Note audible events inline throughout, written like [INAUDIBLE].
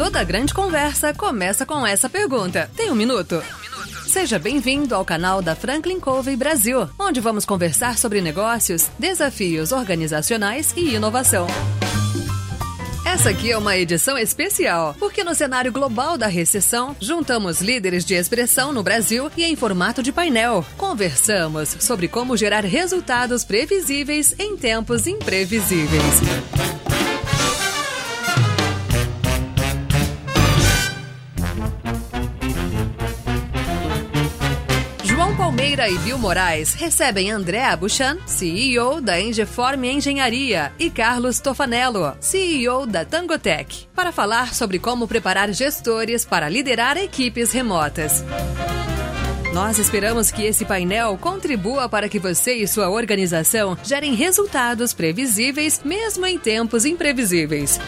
Toda grande conversa começa com essa pergunta. Tem um minuto? Seja bem-vindo ao canal da Franklin Covey Brasil, onde vamos conversar sobre negócios, desafios organizacionais e inovação. Essa aqui é uma edição especial, porque no cenário global da recessão, juntamos líderes de expressão no Brasil e em formato de painel. Conversamos sobre como gerar resultados previsíveis em tempos imprevisíveis. Palmeira e Bill Moraes recebem André Abuchan, CEO da Engeform Engenharia, e Carlos Tofanello, CEO da Tangotech, para falar sobre como preparar gestores para liderar equipes remotas. Nós esperamos que esse painel contribua para que você e sua organização gerem resultados previsíveis, mesmo em tempos imprevisíveis.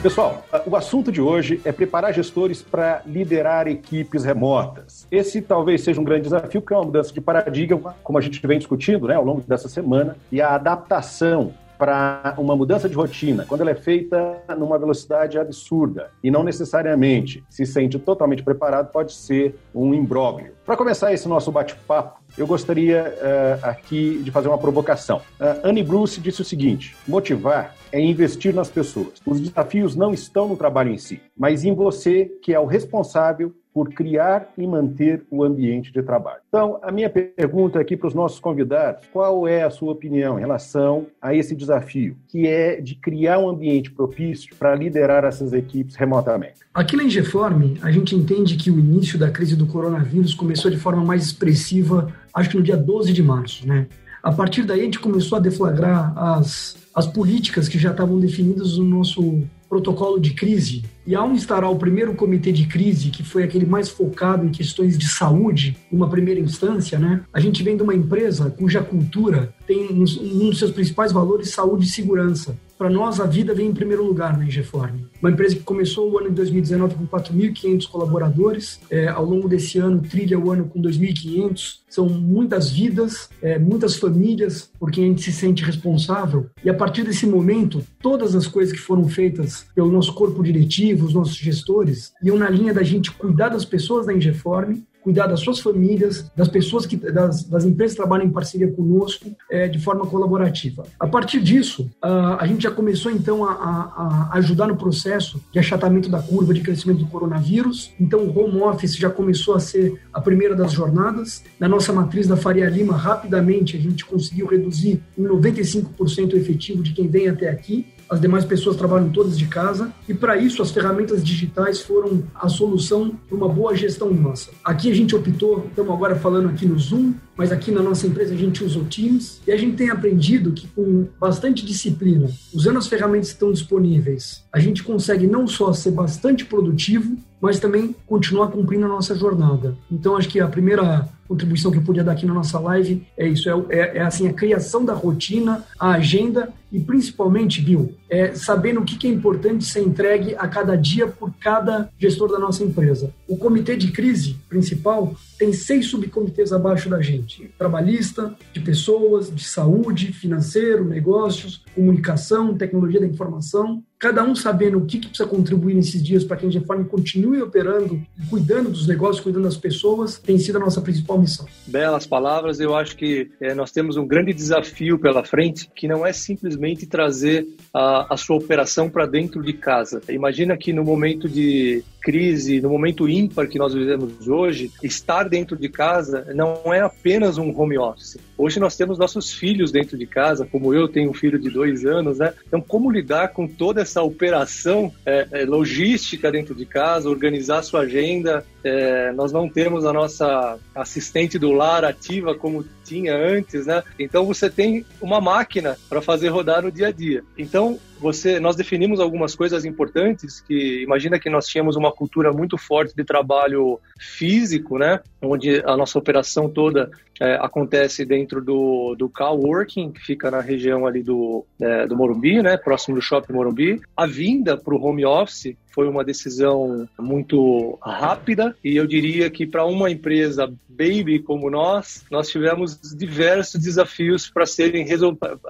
Pessoal, o assunto de hoje é preparar gestores para liderar equipes remotas. Esse talvez seja um grande desafio, porque é uma mudança de paradigma, como a gente vem discutindo né, ao longo dessa semana, e a adaptação para uma mudança de rotina, quando ela é feita numa velocidade absurda e não necessariamente se sente totalmente preparado, pode ser um imbróglio. Para começar esse nosso bate-papo, eu gostaria uh, aqui de fazer uma provocação. Uh, Annie Bruce disse o seguinte: motivar é investir nas pessoas. Os desafios não estão no trabalho em si, mas em você, que é o responsável por criar e manter o ambiente de trabalho. Então, a minha pergunta aqui para os nossos convidados, qual é a sua opinião em relação a esse desafio, que é de criar um ambiente propício para liderar essas equipes remotamente? Aqui na Ingeform, a gente entende que o início da crise do coronavírus começou de forma mais expressiva, acho que no dia 12 de março, né? A partir daí, a gente começou a deflagrar as, as políticas que já estavam definidas no nosso protocolo de crise, e ao instaurar o primeiro comitê de crise, que foi aquele mais focado em questões de saúde, numa primeira instância, né? A gente vem de uma empresa cuja cultura tem um dos seus principais valores saúde e segurança. Para nós, a vida vem em primeiro lugar na Ingeform. Uma empresa que começou o ano de 2019 com 4.500 colaboradores, é, ao longo desse ano trilha o ano com 2.500. São muitas vidas, é, muitas famílias por quem a gente se sente responsável. E a partir desse momento, todas as coisas que foram feitas pelo nosso corpo diretivo, os nossos gestores, iam na linha da gente cuidar das pessoas da Ingeform cuidar das suas famílias, das pessoas que das, das empresas que trabalham em parceria conosco é, de forma colaborativa. A partir disso, uh, a gente já começou então a, a, a, ajudar no processo de achatamento da curva de crescimento do coronavírus. Então, o home office já começou a ser a primeira das jornadas. Na nossa matriz da Faria Lima, rapidamente a gente conseguiu reduzir em 95% o efetivo de quem vem até aqui as demais pessoas trabalham todas de casa e para isso as ferramentas digitais foram a solução para uma boa gestão em massa. Aqui a gente optou, estamos agora falando aqui no Zoom, mas aqui na nossa empresa a gente usa o Teams e a gente tem aprendido que com bastante disciplina, usando as ferramentas que estão disponíveis, a gente consegue não só ser bastante produtivo, mas também continuar cumprindo a nossa jornada. Então acho que a primeira contribuição que eu podia dar aqui na nossa live é isso, é, é, é assim, a criação da rotina, a agenda e principalmente, Bill, é sabendo o que é importante ser entregue a cada dia por cada gestor da nossa empresa. O comitê de crise principal tem seis subcomitês abaixo da gente: trabalhista, de pessoas, de saúde, financeiro, negócios, comunicação, tecnologia da informação cada um sabendo o que, que precisa contribuir nesses dias para que a Ingefarm continue operando cuidando dos negócios, cuidando das pessoas, tem sido a nossa principal missão. Belas palavras, eu acho que é, nós temos um grande desafio pela frente, que não é simplesmente trazer a, a sua operação para dentro de casa. Imagina que no momento de crise, no momento ímpar que nós vivemos hoje, estar dentro de casa não é apenas um home office. Hoje nós temos nossos filhos dentro de casa, como eu tenho um filho de dois anos, né? Então, como lidar com toda essa operação é, é, logística dentro de casa, organizar sua agenda. É, nós não temos a nossa assistente do lar ativa como tinha antes, né? Então você tem uma máquina para fazer rodar no dia a dia. Então você, nós definimos algumas coisas importantes que imagina que nós tínhamos uma cultura muito forte de trabalho físico, né? Onde a nossa operação toda é, acontece dentro do, do coworking, que fica na região ali do, é, do Morumbi, né? Próximo do Shopping Morumbi. A vinda para o home office foi uma decisão muito rápida e eu diria que para uma empresa baby como nós, nós tivemos diversos desafios para serem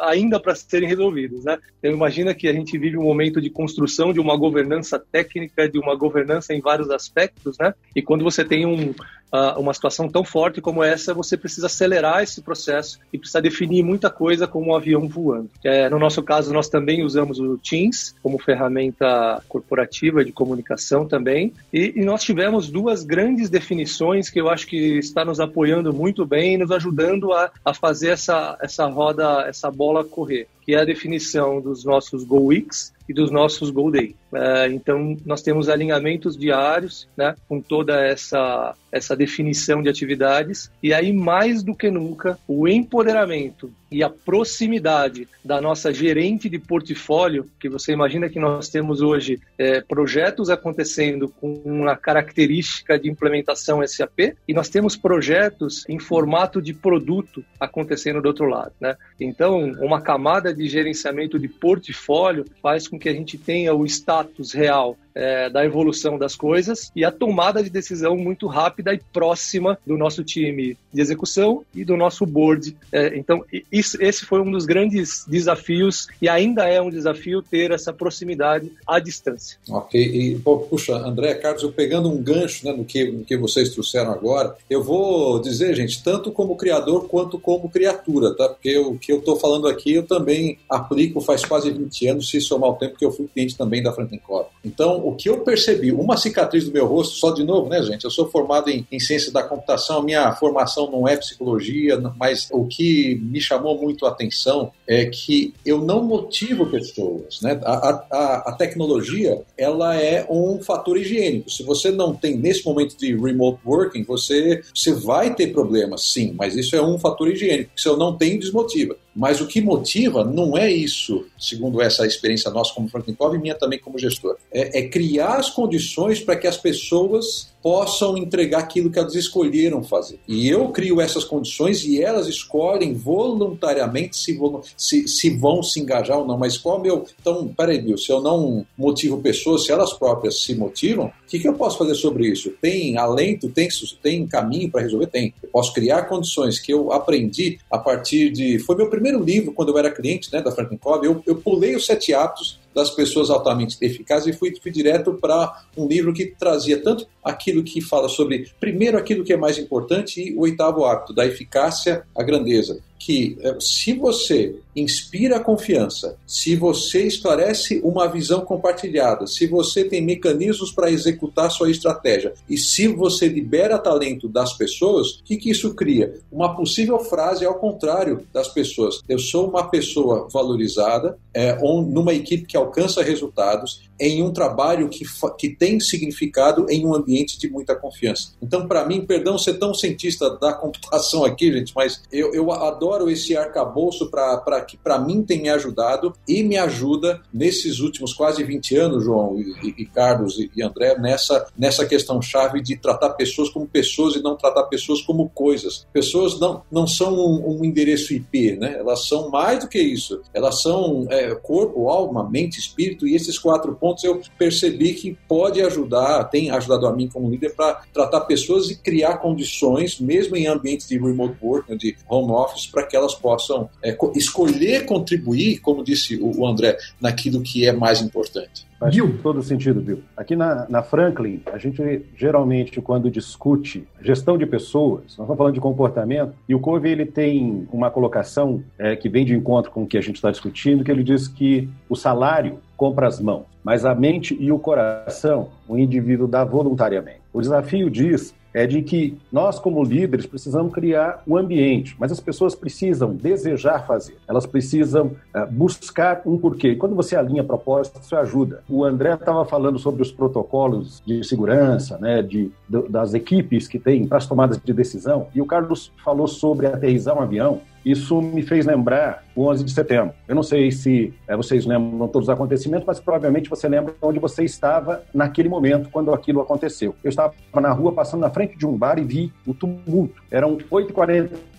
ainda para serem resolvidos, né? Eu imagino que a gente vive um momento de construção de uma governança técnica, de uma governança em vários aspectos, né? E quando você tem um uh, uma situação tão forte como essa, você precisa acelerar esse processo e precisa definir muita coisa como um avião voando. É, no nosso caso, nós também usamos o Teams como ferramenta corporativa de comunicação também, e, e nós tivemos duas grandes definições que eu acho que está nos apoiando muito bem e nos ajudando a, a fazer essa, essa roda, essa bola correr, que é a definição dos nossos Go Weeks e dos nossos Go Day. É, então, nós temos alinhamentos diários, né, com toda essa, essa definição de atividades, e aí, mais do que nunca, o empoderamento e a proximidade da nossa gerente de portfólio, que você imagina que nós temos hoje é, projetos acontecendo com uma característica de implementação SAP, e nós temos projetos em formato de produto acontecendo do outro lado. Né? Então, uma camada de gerenciamento de portfólio faz com que a gente tenha o status real é, da evolução das coisas e a tomada de decisão muito rápida e próxima do nosso time de execução e do nosso board. É, então, isso, esse foi um dos grandes desafios e ainda é um desafio ter essa proximidade à distância. Ok, e puxa, André, Carlos, eu pegando um gancho né, no, que, no que vocês trouxeram agora, eu vou dizer, gente, tanto como criador quanto como criatura, tá? Porque o que eu estou falando aqui eu também aplico faz quase 20 anos, se somar o tempo que eu fui cliente também da Franklin Covey. Então, o que eu percebi, uma cicatriz do meu rosto, só de novo, né, gente? Eu sou formado em, em ciência da computação, minha formação não é psicologia, mas o que me chamou muito a atenção é que eu não motivo pessoas, né? A, a, a tecnologia, ela é um fator higiênico. Se você não tem, nesse momento de remote working, você, você vai ter problemas, sim, mas isso é um fator higiênico. Se eu não tenho, desmotiva. Mas o que motiva não é isso, segundo essa experiência nossa como Franklin Covey e minha também como gestor. É, é criar as condições para que as pessoas possam entregar aquilo que elas escolheram fazer. E eu crio essas condições e elas escolhem voluntariamente se vão se, se, vão se engajar ou não. Mas qual é o meu. Então, peraí, Bill, se eu não motivo pessoas, se elas próprias se motivam, o que, que eu posso fazer sobre isso? Tem alento, tem, tem caminho para resolver? Tem. Eu posso criar condições que eu aprendi a partir de. Foi meu primeiro livro quando eu era cliente né, da Franklin Covey. Eu, eu pulei os sete hábitos das pessoas altamente eficazes e fui, fui direto para um livro que trazia tanto aquilo que fala sobre, primeiro, aquilo que é mais importante e o oitavo hábito, da eficácia à grandeza que eh, se você inspira confiança, se você esclarece uma visão compartilhada, se você tem mecanismos para executar sua estratégia e se você libera talento das pessoas, o que, que isso cria? Uma possível frase ao contrário das pessoas. Eu sou uma pessoa valorizada, é, numa equipe que alcança resultados, em um trabalho que, que tem significado em um ambiente de muita confiança. Então, para mim, perdão ser tão cientista da computação aqui, gente, mas eu, eu adoro esse arcabouço para que para mim tem me ajudado e me ajuda nesses últimos quase 20 anos, João e, e Carlos e, e André, nessa, nessa questão chave de tratar pessoas como pessoas e não tratar pessoas como coisas. Pessoas não, não são um, um endereço IP, né? Elas são mais do que isso. Elas são é, corpo, alma, mente, espírito e esses quatro pontos eu percebi que pode ajudar, tem ajudado a mim como líder para tratar pessoas e criar condições, mesmo em ambientes de remote work, de home office, para que elas possam é, escolher contribuir, como disse o André, naquilo que é mais importante. Faz Bill. todo sentido, Bill. Aqui na, na, Franklin, a gente geralmente, quando discute gestão de pessoas, nós estamos falando de comportamento, e o Covey ele tem uma colocação é, que vem de encontro com o que a gente está discutindo, que ele diz que o salário compra as mãos, mas a mente e o coração o indivíduo dá voluntariamente. O desafio diz é de que nós, como líderes, precisamos criar o ambiente, mas as pessoas precisam desejar fazer, elas precisam uh, buscar um porquê. Quando você alinha propósito, isso ajuda. O André estava falando sobre os protocolos de segurança, né, de, de das equipes que tem para as tomadas de decisão, e o Carlos falou sobre aterrizar um avião. Isso me fez lembrar o 11 de setembro. Eu não sei se é, vocês lembram todos os acontecimentos, mas provavelmente você lembra onde você estava naquele momento, quando aquilo aconteceu. Eu estava na rua, passando na frente de um bar e vi o tumulto. Eram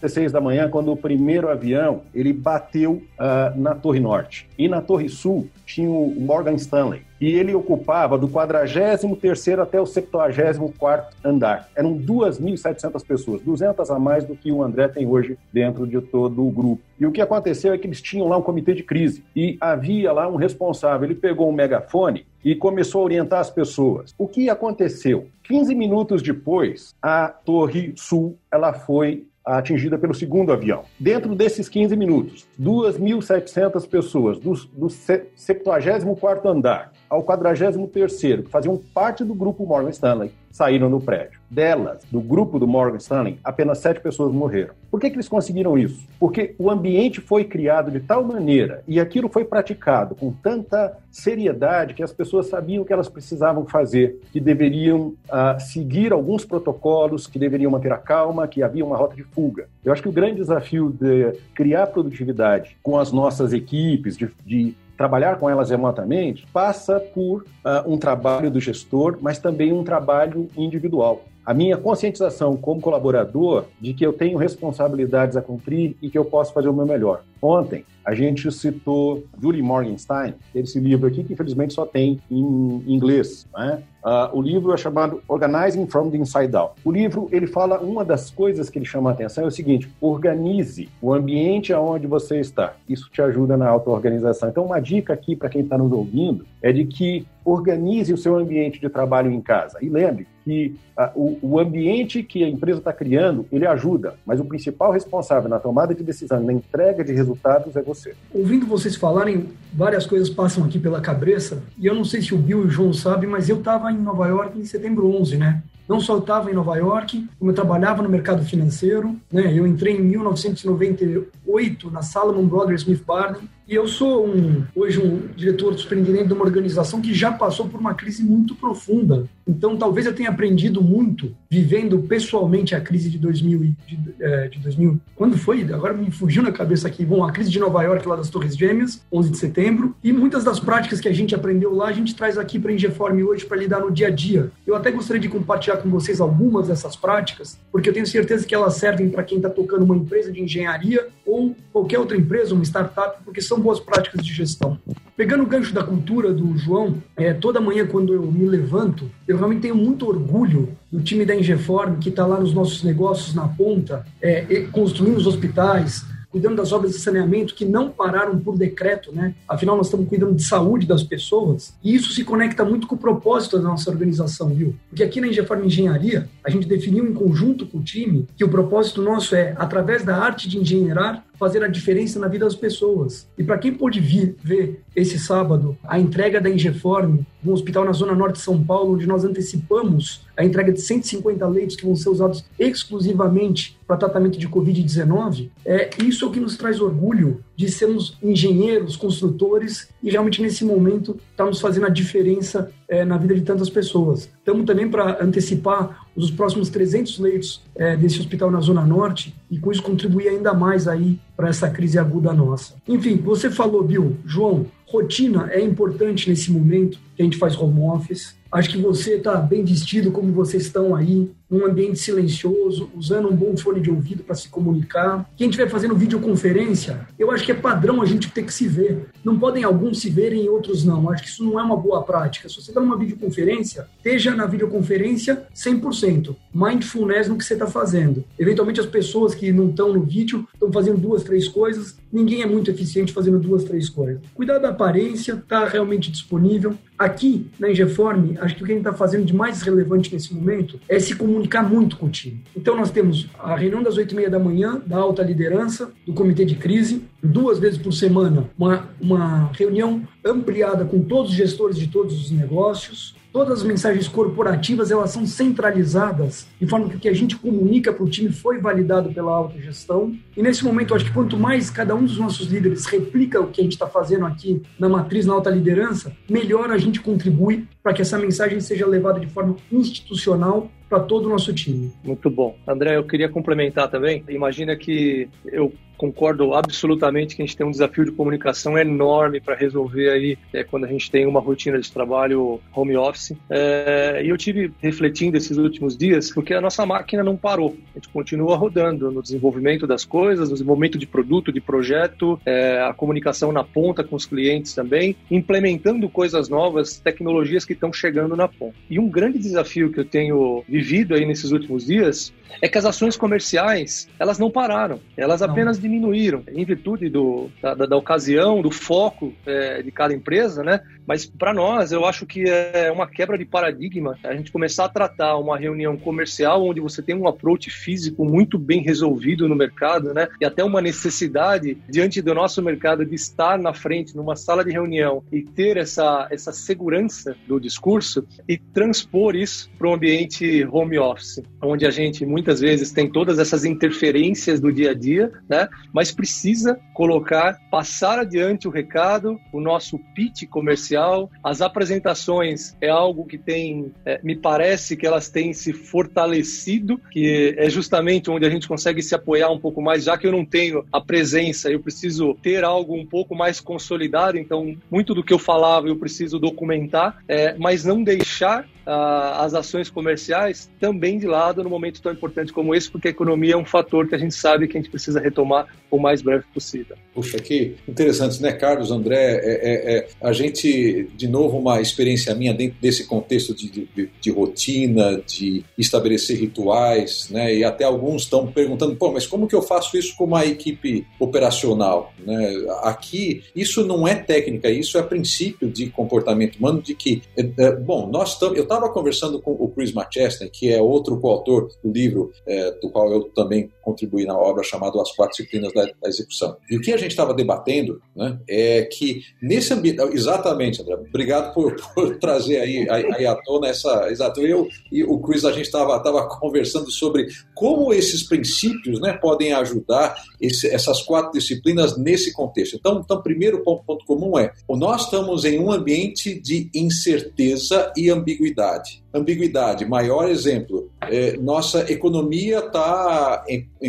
8h46 da manhã, quando o primeiro avião ele bateu uh, na Torre Norte. E na Torre Sul tinha o Morgan Stanley e ele ocupava do 43º até o 74º andar. Eram 2.700 pessoas, 200 a mais do que o André tem hoje dentro de todo o grupo. E o que aconteceu é que eles tinham lá um comitê de crise e havia lá um responsável. Ele pegou um megafone e começou a orientar as pessoas. O que aconteceu? 15 minutos depois, a Torre Sul ela foi atingida pelo segundo avião. Dentro desses 15 minutos, 2.700 pessoas do, do 74º andar ao 43º, que faziam parte do grupo Morgan Stanley, saíram do prédio. Delas, do grupo do Morgan Stanley, apenas sete pessoas morreram. Por que, que eles conseguiram isso? Porque o ambiente foi criado de tal maneira e aquilo foi praticado com tanta seriedade que as pessoas sabiam o que elas precisavam fazer, que deveriam uh, seguir alguns protocolos, que deveriam manter a calma, que havia uma rota de fuga. Eu acho que o grande desafio de criar produtividade com as nossas equipes, de, de trabalhar com elas remotamente passa por uh, um trabalho do gestor, mas também um trabalho individual. A minha conscientização como colaborador de que eu tenho responsabilidades a cumprir e que eu posso fazer o meu melhor. Ontem, a gente citou Julie Morgenstein, esse livro aqui que infelizmente só tem em inglês. Né? Uh, o livro é chamado Organizing from the Inside Out. O livro ele fala uma das coisas que ele chama a atenção é o seguinte: organize o ambiente aonde você está. Isso te ajuda na auto-organização. Então, uma dica aqui para quem está nos ouvindo é de que organize o seu ambiente de trabalho em casa. E lembre que uh, o, o, ambiente que a empresa está criando, ele ajuda, mas o principal responsável na tomada de decisão, na entrega de resultados é você. Ouvindo vocês falarem, várias coisas passam aqui pela cabeça, e eu não sei se o Bill e o João sabem, mas eu estava em Nova York em setembro 11, né? Não só estava em Nova York, como eu trabalhava no mercado financeiro, né? Eu entrei em 1998 na Salomon Brothers Smith Barney, e eu sou um, hoje um diretor superintendente de uma organização que já passou por uma crise muito profunda. Então, talvez eu tenha aprendido muito vivendo pessoalmente a crise de 2000. De, é, de 2000 quando foi? Agora me fugiu na cabeça aqui. Bom, a crise de Nova York, lá das Torres Gêmeas, 11 de setembro. E muitas das práticas que a gente aprendeu lá, a gente traz aqui para a Ingeform hoje para lidar no dia a dia. Eu até gostaria de compartilhar com vocês algumas dessas práticas, porque eu tenho certeza que elas servem para quem está tocando uma empresa de engenharia ou qualquer outra empresa, uma startup, porque são boas práticas de gestão. Pegando o gancho da cultura do João, é, toda manhã quando eu me levanto, eu realmente tenho muito orgulho do time da Ingeform, que está lá nos nossos negócios na ponta, é, construindo os hospitais, cuidando das obras de saneamento que não pararam por decreto, né? Afinal, nós estamos cuidando de saúde das pessoas e isso se conecta muito com o propósito da nossa organização, viu? Porque aqui na Ingefarm Engenharia, a gente definiu em conjunto com o time que o propósito nosso é, através da arte de engenheirar, fazer a diferença na vida das pessoas. E para quem pôde vir ver esse sábado a entrega da Ingeform, um hospital na zona norte de São Paulo, onde nós antecipamos a entrega de 150 leitos que vão ser usados exclusivamente para tratamento de Covid-19, é, isso é o que nos traz orgulho de sermos engenheiros, construtores e realmente nesse momento estamos fazendo a diferença é, na vida de tantas pessoas. Estamos também para antecipar os próximos 300 leitos é, desse hospital na Zona Norte e com isso contribuir ainda mais aí para essa crise aguda nossa. Enfim, você falou, Bill, João, rotina é importante nesse momento que a gente faz home office. Acho que você está bem vestido como vocês estão aí, num ambiente silencioso, usando um bom fone de ouvido para se comunicar. Quem estiver fazendo videoconferência, eu acho que é padrão a gente ter que se ver. Não podem alguns se verem e outros não. Acho que isso não é uma boa prática. Se você está numa videoconferência, esteja na videoconferência 100%. Mindfulness no que você está fazendo. Eventualmente, as pessoas que não estão no vídeo estão fazendo duas, três coisas. Ninguém é muito eficiente fazendo duas, três coisas. Cuidar da aparência, está realmente disponível. Aqui, na Ingeform, acho que o que a gente está fazendo de mais relevante nesse momento é se comunicar comunicar muito com o time. Então nós temos a reunião das oito e meia da manhã da alta liderança do comitê de crise, duas vezes por semana uma, uma reunião ampliada com todos os gestores de todos os negócios, Todas as mensagens corporativas elas são centralizadas de forma que o que a gente comunica para o time foi validado pela autogestão. E nesse momento, acho que quanto mais cada um dos nossos líderes replica o que a gente está fazendo aqui na matriz, na alta liderança, melhor a gente contribui para que essa mensagem seja levada de forma institucional para todo o nosso time. Muito bom. André, eu queria complementar também. Imagina que eu concordo absolutamente que a gente tem um desafio de comunicação enorme para resolver aí é, quando a gente tem uma rotina de trabalho home office. É, e eu tive refletindo esses últimos dias porque a nossa máquina não parou. A gente continua rodando no desenvolvimento das coisas, no desenvolvimento de produto, de projeto, é, a comunicação na ponta com os clientes também, implementando coisas novas, tecnologias que estão chegando na ponta. E um grande desafio que eu tenho vivido aí nesses últimos dias é que as ações comerciais elas não pararam, elas apenas não. Diminuíram em virtude do, da, da, da ocasião, do foco é, de cada empresa, né? Mas para nós, eu acho que é uma quebra de paradigma a gente começar a tratar uma reunião comercial onde você tem um approach físico muito bem resolvido no mercado, né? E até uma necessidade diante do nosso mercado de estar na frente numa sala de reunião e ter essa essa segurança do discurso e transpor isso para o ambiente home office, onde a gente muitas vezes tem todas essas interferências do dia a dia, né? Mas precisa colocar, passar adiante o recado, o nosso pitch comercial, as apresentações é algo que tem, é, me parece que elas têm se fortalecido, que é justamente onde a gente consegue se apoiar um pouco mais, já que eu não tenho a presença, eu preciso ter algo um pouco mais consolidado, então muito do que eu falava eu preciso documentar, é, mas não deixar as ações comerciais também de lado no momento tão importante como esse, porque a economia é um fator que a gente sabe que a gente precisa retomar o mais breve possível. Puxa, que interessante, né, Carlos, André? É, é, é, a gente, de novo, uma experiência minha dentro desse contexto de, de, de rotina, de estabelecer rituais, né? E até alguns estão perguntando, pô, mas como que eu faço isso com uma equipe operacional? Né? Aqui, isso não é técnica, isso é princípio de comportamento humano, de que, é, é, bom, nós estamos, eu estava conversando com o Chris McChesney, que é outro coautor do livro, é, do qual eu também contribuí na obra, chamado As Quatro Disciplinas da, Execução. E o que a gente estava debatendo né, é que nesse ambiente. Exatamente, André, obrigado por, [LAUGHS] por trazer aí, aí, aí à tona essa. Exato, eu e o Chris, a gente estava tava conversando sobre como esses princípios né, podem ajudar esse, essas quatro disciplinas nesse contexto. Então, então primeiro ponto, ponto comum é: nós estamos em um ambiente de incerteza e ambiguidade ambiguidade. Maior exemplo, é, nossa economia está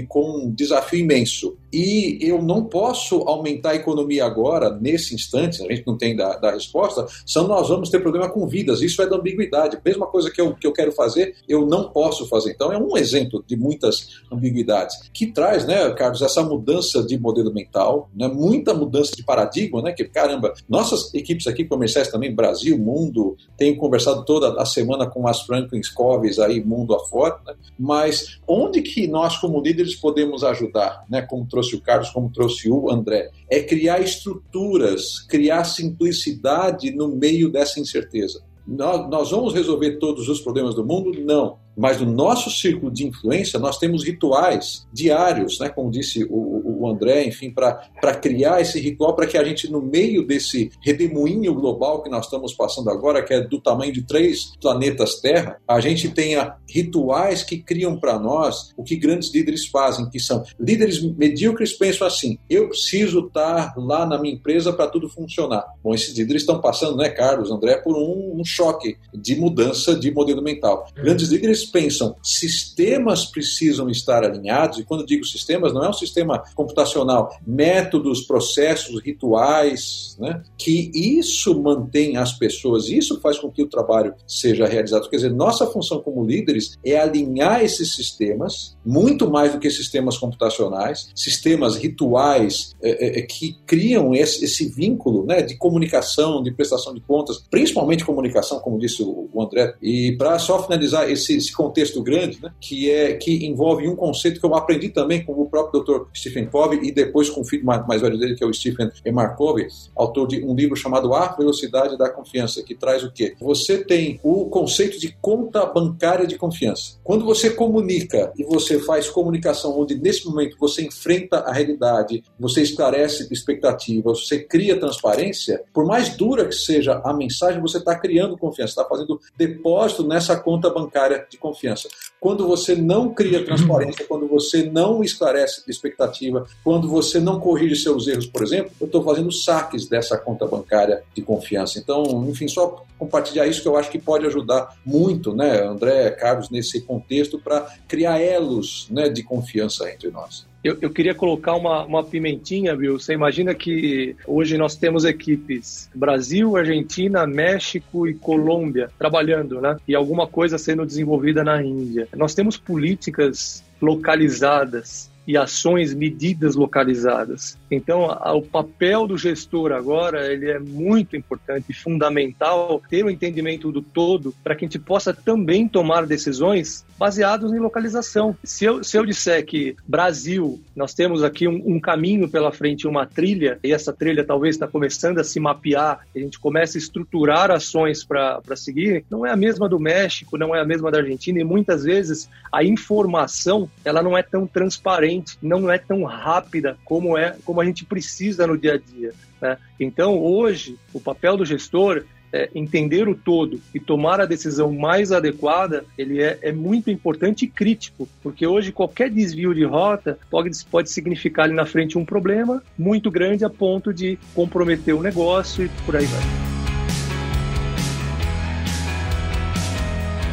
com um desafio imenso e eu não posso aumentar a economia agora, nesse instante, a gente não tem da, da resposta, senão nós vamos ter problema com vidas. Isso é da ambiguidade. Mesma coisa que eu, que eu quero fazer, eu não posso fazer. Então é um exemplo de muitas ambiguidades que traz, né, Carlos, essa mudança de modelo mental, né, muita mudança de paradigma, né, que caramba, nossas equipes aqui comerciais também, Brasil, mundo, tenho conversado toda a semana com as Franklin Coves aí, mundo afora, né, mas onde que nós como líderes podemos ajudar, né, como trouxe o Carlos, como trouxe o André, é criar estruturas, criar simplicidade no meio dessa incerteza. Nós, nós vamos resolver todos os problemas do mundo? Não. Mas no nosso círculo de influência, nós temos rituais diários, né, como disse o, o André, enfim, para criar esse ritual para que a gente, no meio desse redemoinho global que nós estamos passando agora, que é do tamanho de três planetas Terra, a gente tenha rituais que criam para nós o que grandes líderes fazem, que são líderes medíocres pensam assim: eu preciso estar lá na minha empresa para tudo funcionar. Bom, esses líderes estão passando, né, Carlos, André, por um, um choque de mudança de modelo mental. Grandes líderes pensam sistemas precisam estar alinhados, e quando digo sistemas, não é um sistema computacional, métodos, processos, rituais, né? que isso mantém as pessoas, isso faz com que o trabalho seja realizado. Quer dizer, nossa função como líderes é alinhar esses sistemas, muito mais do que sistemas computacionais, sistemas rituais é, é, é que criam esse, esse vínculo né, de comunicação, de prestação de contas, principalmente comunicação, como disse o, André. E para só finalizar esse, esse contexto grande, né, que é que envolve um conceito que eu aprendi também com o próprio Dr. Stephen Covey e depois com o filho mais, mais velho dele, que é o Stephen E. Markov, autor de um livro chamado A Velocidade da Confiança, que traz o quê? Você tem o conceito de conta bancária de confiança. Quando você comunica e você faz comunicação onde nesse momento você enfrenta a realidade, você esclarece expectativas, você cria transparência, por mais dura que seja a mensagem, você está criando confiança, está fazendo depósito nessa conta bancária de confiança. Quando você não cria transparência, quando você não esclarece expectativa, quando você não corrige seus erros, por exemplo, eu estou fazendo saques dessa conta bancária de confiança. Então, enfim, só compartilhar isso que eu acho que pode ajudar muito, né, André, Carlos, nesse contexto para criar elos né, de confiança entre nós. Eu, eu queria colocar uma, uma pimentinha, viu? Você imagina que hoje nós temos equipes Brasil, Argentina, México e Colômbia trabalhando, né? E alguma coisa sendo desenvolvida na Índia. Nós temos políticas localizadas e ações, medidas localizadas. Então, a, o papel do gestor agora ele é muito importante e fundamental ter o um entendimento do todo para que a gente possa também tomar decisões baseadas em localização. Se eu, se eu disser que Brasil, nós temos aqui um, um caminho pela frente, uma trilha, e essa trilha talvez está começando a se mapear, a gente começa a estruturar ações para seguir, não é a mesma do México, não é a mesma da Argentina, e muitas vezes a informação ela não é tão transparente, não é tão rápida como é como a gente precisa no dia a dia. Né? Então, hoje, o papel do gestor é, entender o todo e tomar a decisão mais adequada, ele é, é, muito importante e crítico, porque hoje qualquer desvio de rota pode, pode significar ali na frente um problema muito grande a ponto de comprometer o negócio e por aí vai.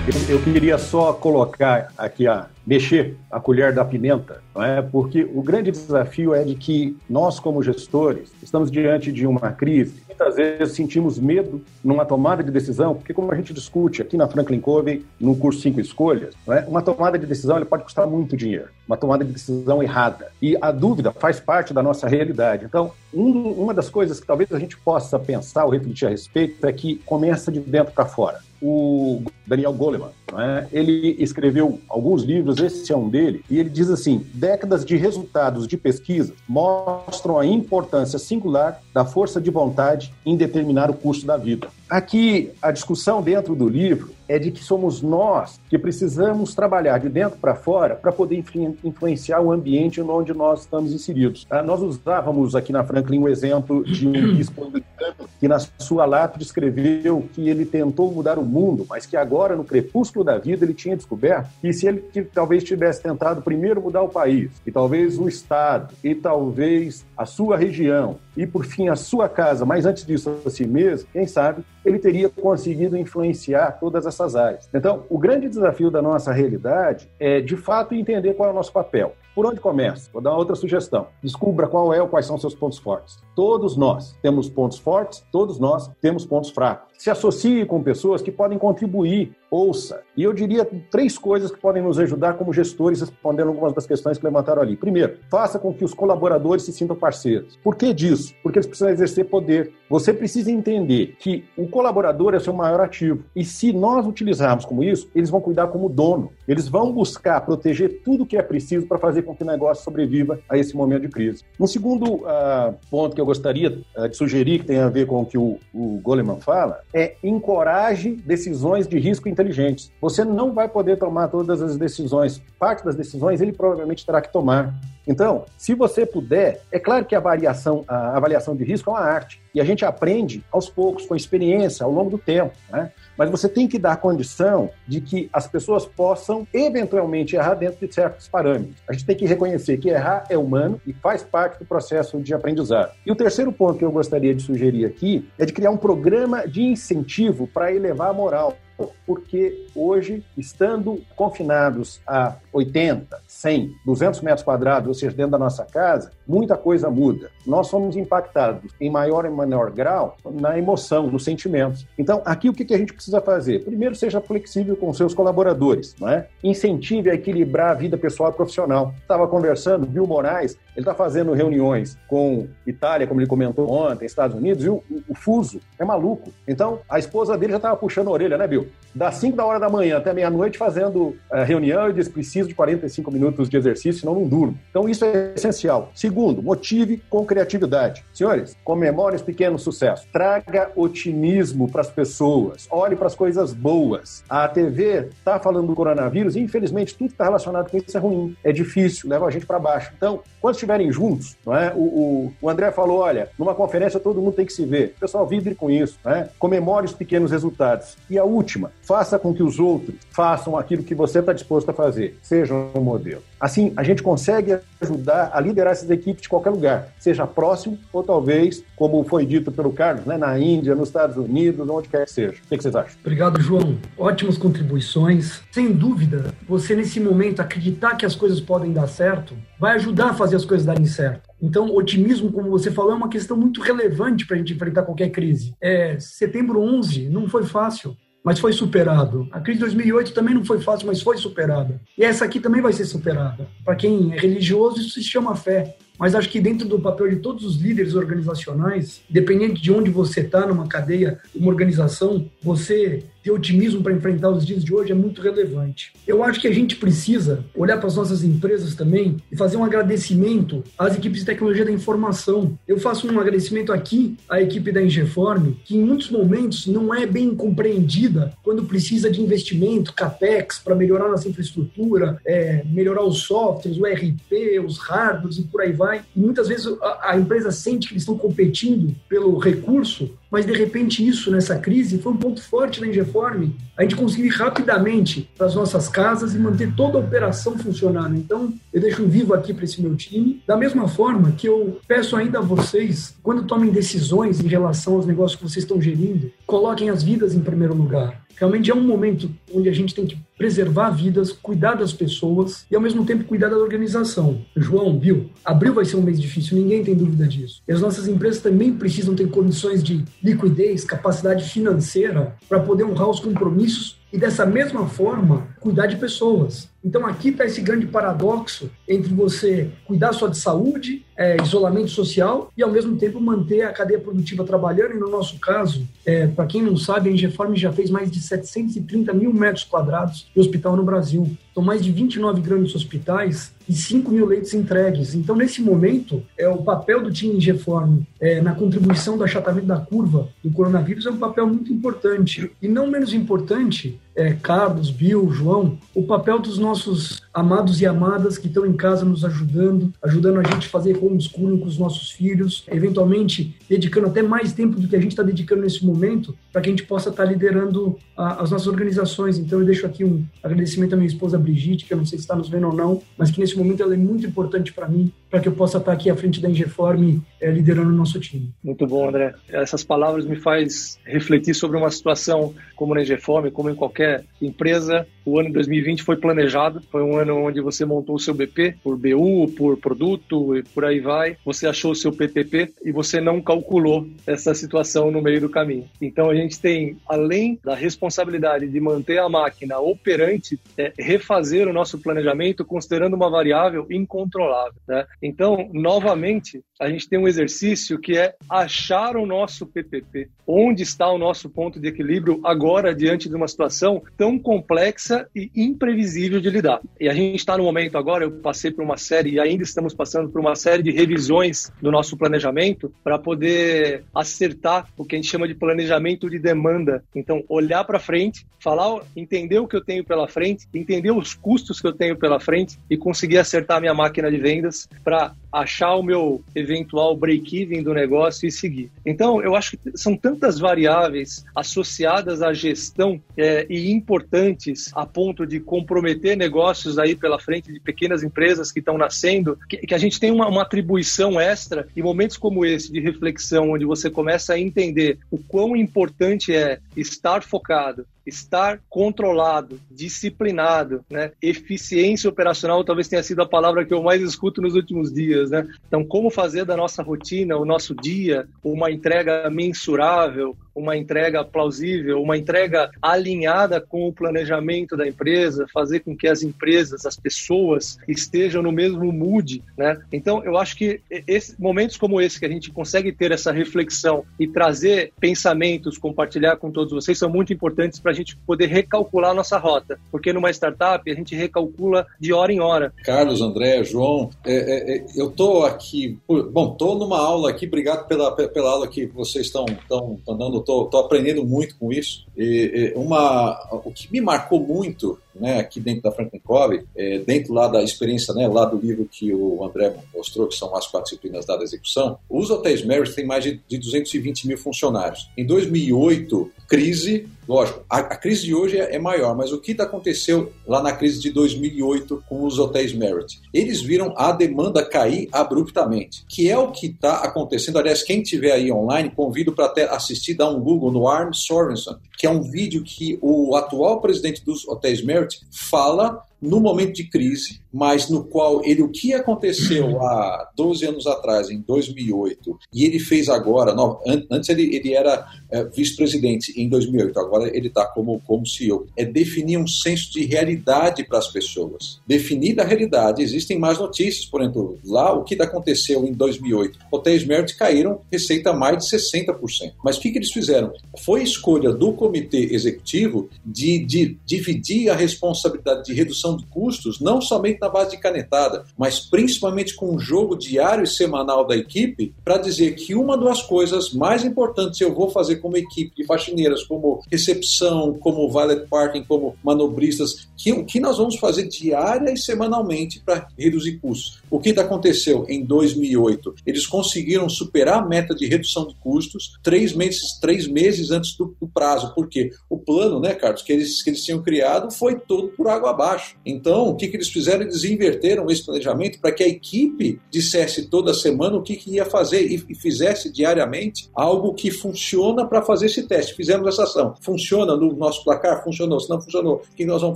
Eu, eu queria só colocar aqui a mexer a colher da pimenta, não é? Porque o grande desafio é de que nós, como gestores, estamos diante de uma crise. Muitas vezes sentimos medo numa tomada de decisão, porque como a gente discute aqui na Franklin Covey, no curso Cinco Escolhas, é? uma tomada de decisão pode custar muito dinheiro, uma tomada de decisão errada. E a dúvida faz parte da nossa realidade. Então, um, uma das coisas que talvez a gente possa pensar ou refletir a respeito é que começa de dentro para fora o Daniel Goleman. É? Ele escreveu alguns livros, esse é um dele, e ele diz assim: décadas de resultados de pesquisa mostram a importância singular da força de vontade em determinar o curso da vida. Aqui, a discussão dentro do livro é de que somos nós que precisamos trabalhar de dentro para fora para poder influenciar o ambiente onde nós estamos inseridos. Ah, nós usávamos aqui na Franklin o exemplo de um [CLEARS THROAT] bispo anglicano que na sua lápide escreveu que ele tentou mudar o mundo, mas que agora, no crepúsculo da vida, ele tinha descoberto que se ele talvez tivesse tentado primeiro mudar o país, e talvez o Estado, e talvez a sua região, e por fim a sua casa, mas antes disso a si mesmo, quem sabe ele teria conseguido influenciar todas essas áreas. Então, o grande desafio da nossa realidade é, de fato, entender qual é o nosso papel. Por onde começa? Vou dar uma outra sugestão. Descubra qual é ou quais são seus pontos fortes. Todos nós temos pontos fortes, todos nós temos pontos fracos. Se associe com pessoas que podem contribuir, ouça. E eu diria três coisas que podem nos ajudar como gestores respondendo algumas das questões que levantaram ali. Primeiro, faça com que os colaboradores se sintam parceiros. Por que disso? Porque eles precisam exercer poder. Você precisa entender que o colaborador é o seu maior ativo. E se nós utilizarmos como isso, eles vão cuidar como dono. Eles vão buscar proteger tudo que é preciso para fazer com que o negócio sobreviva a esse momento de crise. Um segundo uh, ponto que eu gostaria uh, de sugerir, que tem a ver com o que o, o Goleman fala, é encoraje decisões de risco inteligentes. Você não vai poder tomar todas as decisões. Parte das decisões ele provavelmente terá que tomar. Então, se você puder, é claro que a, a avaliação de risco é uma arte. E a gente aprende aos poucos, com experiência, ao longo do tempo. Né? Mas você tem que dar condição de que as pessoas possam eventualmente errar dentro de certos parâmetros. A gente tem que reconhecer que errar é humano e faz parte do processo de aprendizado. E o terceiro ponto que eu gostaria de sugerir aqui é de criar um programa de incentivo para elevar a moral porque hoje, estando confinados a 80, 100, 200 metros quadrados, ou seja, dentro da nossa casa, muita coisa muda. Nós somos impactados em maior e menor grau na emoção, nos sentimentos. Então, aqui o que a gente precisa fazer? Primeiro, seja flexível com seus colaboradores, não é? Incentive a equilibrar a vida pessoal e profissional. Estava conversando, Bill Moraes, ele está fazendo reuniões com Itália, como ele comentou ontem, Estados Unidos, e o, o fuso é maluco. Então, a esposa dele já estava puxando a orelha, né, Bill? Das 5 da hora da manhã até meia-noite fazendo uh, reunião e diz preciso de 45 minutos de exercício, senão não durmo. Então isso é essencial. Segundo, motive com criatividade. Senhores, comemore os pequenos sucessos. Traga otimismo para as pessoas. Olhe para as coisas boas. A TV está falando do coronavírus e infelizmente tudo que está relacionado com isso é ruim. É difícil, leva a gente para baixo. Então, quando estiverem juntos, não é? O, o, o, André falou, olha, numa conferência todo mundo tem que se ver. Pessoal vibre com isso, né? Comemore os pequenos resultados. E a última, faça com que os outros façam aquilo que você está disposto a fazer, seja um modelo. Assim, a gente consegue ajudar a liderar essas equipes de qualquer lugar, seja próximo ou talvez, como foi dito pelo Carlos, né, na Índia, nos Estados Unidos, onde quer que seja. O que, vocês acham? Obrigado, João. Ótimas contribuições. Sem dúvida, você nesse momento acreditar que as coisas podem dar certo vai ajudar a fazer as coisas darem certo. Então, otimismo, como você falou, é uma questão muito relevante para a gente enfrentar qualquer crise. É, setembro 11 não foi fácil mas foi superado. A crise de 2008 também não foi fácil, mas foi superada. E essa aqui também vai ser superada. Para quem é religioso, isso se chama fé. Mas acho que dentro do papel de todos os líderes organizacionais, dependente de onde você está numa cadeia, uma organização, você ter otimismo para enfrentar os dias de hoje é muito relevante. Eu acho que a gente precisa olhar para as nossas empresas também e fazer um agradecimento às equipes de tecnologia da informação. Eu faço um agradecimento aqui à equipe da Ingeform, que em muitos momentos não é bem compreendida quando precisa de investimento, capex, para melhorar nossa infraestrutura, é, melhorar os softwares, o RP, os hardwares e por aí vai. E muitas vezes a, a empresa sente que eles estão competindo pelo recurso mas de repente isso nessa crise foi um ponto forte da Ingeform. A gente conseguiu ir rapidamente para as nossas casas e manter toda a operação funcionando. Então, eu deixo um vivo aqui para esse meu time. Da mesma forma que eu peço ainda a vocês, quando tomem decisões em relação aos negócios que vocês estão gerindo, coloquem as vidas em primeiro lugar. Realmente é um momento onde a gente tem que preservar vidas, cuidar das pessoas e ao mesmo tempo cuidar da organização. João, Bill, abril vai ser um mês difícil, ninguém tem dúvida disso. E as nossas empresas também precisam ter condições de liquidez, capacidade financeira para poder honrar os compromissos e dessa mesma forma cuidar de pessoas. Então aqui está esse grande paradoxo entre você cuidar só de saúde, é, isolamento social e ao mesmo tempo manter a cadeia produtiva trabalhando. E no nosso caso, é, para quem não sabe, a Ingeform já fez mais de 730 mil metros quadrados de hospital no Brasil. São mais de 29 grandes hospitais e 5 mil leitos entregues. Então, nesse momento, é o papel do time Ingeform é, na contribuição do achatamento da curva do coronavírus é um papel muito importante. E não menos importante, é, Carlos, Bill, João, o papel dos nossos amados e amadas que estão em casa nos ajudando, ajudando a gente a fazer homeschooling com os nossos filhos, eventualmente dedicando até mais tempo do que a gente está dedicando nesse momento, para que a gente possa estar tá liderando a, as nossas organizações. Então, eu deixo aqui um agradecimento à minha esposa Brigitte, que eu não sei se está nos vendo ou não, mas que nesse momento ela é muito importante para mim, para que eu possa estar tá aqui à frente da Ingeform é, liderando o nosso time. Muito bom, André. Essas palavras me faz refletir sobre uma situação como na Ingeform, como em qualquer empresa. O ano 2020 foi planejado, foi um ano onde você montou o seu BP por BU, por produto e por aí vai. Você achou o seu PPP e você não calculou essa situação no meio do caminho. Então a gente tem, além da responsabilidade de manter a máquina operante, é, refazer o nosso planejamento considerando uma variável incontrolável. Né? Então, novamente, a gente tem um exercício que é achar o nosso PPP. Onde está o nosso ponto de equilíbrio agora diante de uma situação tão complexa e imprevisível de lidar? E a gente está no momento agora, eu passei por uma série e ainda estamos passando por uma série de revisões do nosso planejamento para poder acertar o que a gente chama de planejamento de demanda. Então, olhar para frente, falar, entender o que eu tenho pela frente, entender os custos que eu tenho pela frente e conseguir acertar a minha máquina de vendas para achar o meu eventual break-even do negócio e seguir. Então, eu acho que são tantas variáveis associadas à gestão é, e importantes a ponto de comprometer negócios aí pela frente de pequenas empresas que estão nascendo, que, que a gente tem uma, uma atribuição extra e momentos como esse de reflexão, onde você começa a entender o quão importante é estar focado, estar controlado, disciplinado, né? Eficiência operacional talvez tenha sido a palavra que eu mais escuto nos últimos dias, né? Então, como fazer da nossa rotina, o nosso dia, uma entrega mensurável, uma entrega plausível, uma entrega alinhada com o planejamento da empresa, fazer com que as empresas, as pessoas estejam no mesmo mood, né? Então, eu acho que esse, momentos como esse que a gente consegue ter essa reflexão e trazer pensamentos, compartilhar com todos vocês são muito importantes para gente poder recalcular a nossa rota, porque numa startup a gente recalcula de hora em hora. Carlos, André, João, é, é, é eu estou aqui, bom, estou numa aula aqui, obrigado pela, pela aula que vocês estão dando estou aprendendo muito com isso. E, uma, o que me marcou muito né, aqui dentro da Franklin Covey, é, dentro lá da experiência, né, lá do livro que o André mostrou, que são as quatro disciplinas da execução, os hotéis Marriott têm mais de, de 220 mil funcionários. Em 2008, crise, lógico, a, a crise de hoje é, é, maior, mas o que aconteceu lá na crise de 2008 com os hotéis Merit? Eles viram a demanda cair abruptamente, que é o que está acontecendo. Aliás, quem tiver aí online, convido para assistir, dar um Google no Arm Sorensen, que é um vídeo que o atual presidente dos hotéis Merit fala no momento de crise, mas no qual ele o que aconteceu há 12 anos atrás, em 2008, e ele fez agora, não, antes ele, ele era é, vice-presidente em 2008, agora ele está como, como CEO, é definir um senso de realidade para as pessoas. Definida a realidade, existem mais notícias, por exemplo, lá o que aconteceu em 2008, hotéis Merit caíram receita mais de 60%. Mas o que, que eles fizeram? Foi escolha do comitê executivo de, de dividir a responsabilidade de redução redução de custos, não somente na base de canetada, mas principalmente com um jogo diário e semanal da equipe, para dizer que uma das coisas mais importantes eu vou fazer como equipe de faxineiras, como recepção, como valet parking, como manobristas, que o que nós vamos fazer diária e semanalmente para reduzir custos. O que aconteceu em 2008? Eles conseguiram superar a meta de redução de custos três meses, três meses antes do, do prazo. Por quê? O plano, né, Carlos, que eles, que eles tinham criado foi todo por água abaixo. Então, o que, que eles fizeram? Eles inverteram esse planejamento para que a equipe dissesse toda semana o que, que ia fazer e, e fizesse diariamente algo que funciona para fazer esse teste. Fizemos essa ação. Funciona no nosso placar? Funcionou. Se não funcionou, o que nós vamos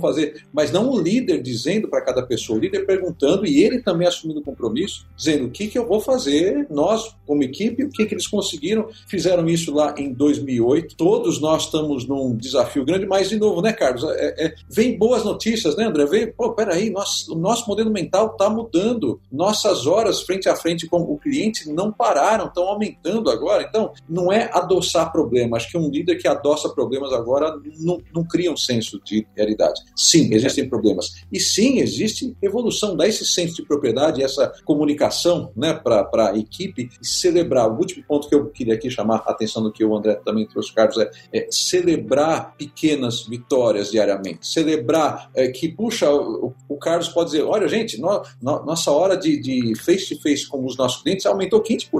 fazer? Mas não o líder dizendo para cada pessoa, o líder perguntando e ele também assumindo o compromisso, dizendo o que, que eu vou fazer, nós, como equipe, o que, que eles conseguiram. Fizeram isso lá em 2008. Todos nós estamos num desafio grande, mas, de novo, né, Carlos? É, é, vem boas notícias, né, André? Vem, pô, peraí, o nosso modelo mental está mudando. Nossas horas frente a frente com o cliente não pararam, estão aumentando agora. Então, não é adoçar problemas. Acho que um líder que adoça problemas agora não, não cria um senso de realidade. Sim, existem problemas. E sim, existe evolução. Dá esse senso de propriedade, essa comunicação né, para a equipe e celebrar. O último ponto que eu queria aqui chamar a atenção do que o André também trouxe, Carlos, é, é celebrar pequenas vitórias diariamente. Celebrar é, que, puxa, o, o, Carlos pode dizer: olha, gente, no, no, nossa hora de face-to-face -face com os nossos clientes aumentou 15%.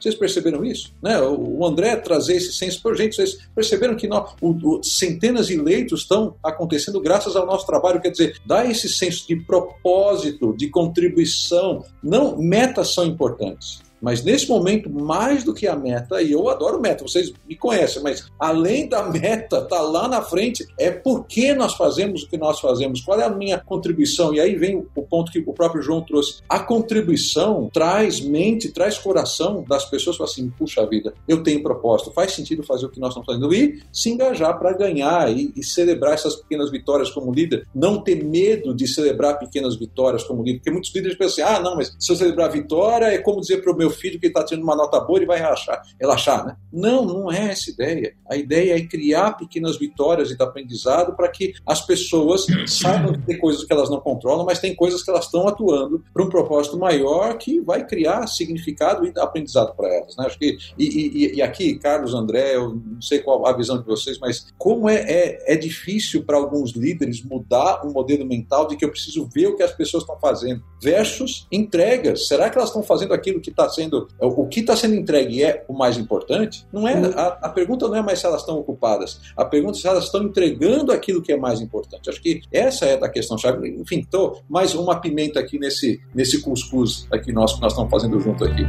Vocês perceberam isso? Né? O, o André trazer esse senso para gente, vocês perceberam que nós, o, centenas de leitos estão acontecendo graças ao nosso trabalho. Quer dizer, dá esse senso de propósito, de contribuição. Não, metas são importantes mas nesse momento, mais do que a meta, e eu adoro meta, vocês me conhecem, mas além da meta, tá lá na frente, é por que nós fazemos o que nós fazemos, qual é a minha contribuição. E aí vem o ponto que o próprio João trouxe. A contribuição traz mente, traz coração das pessoas, assim, puxa vida, eu tenho propósito, faz sentido fazer o que nós estamos fazendo e se engajar para ganhar e, e, celebrar essas pequenas vitórias como líder, não ter medo de celebrar pequenas vitórias como líder, porque muitos líderes pensam assim, ah, não, mas se eu celebrar vitória é como dizer para o meu meu filho que está tendo uma nota boa, ele vai relaxar, relaxar, né? Não, não é essa ideia. A ideia é criar pequenas vitórias de aprendizado para que as pessoas saibam que tem coisas que elas não controlam, mas tem coisas que elas estão atuando para um propósito maior que vai criar significado e aprendizado para elas, né? Acho que e, e, e, aqui, Carlos, André, eu não sei qual a visão de vocês, mas como é, é, é difícil para alguns líderes mudar um modelo mental de que eu preciso ver o que as pessoas estão fazendo versus entregas. Será que elas estão fazendo aquilo que está sendo sendo, o que está sendo entregue é o mais importante, não é a, a, pergunta não é mais se elas estão ocupadas, a pergunta é se elas estão entregando aquilo que é mais importante. Acho que essa é a questão chave. Enfim, tô mais uma pimenta aqui nesse nesse cuscuz aqui nós que nós estamos fazendo junto aqui.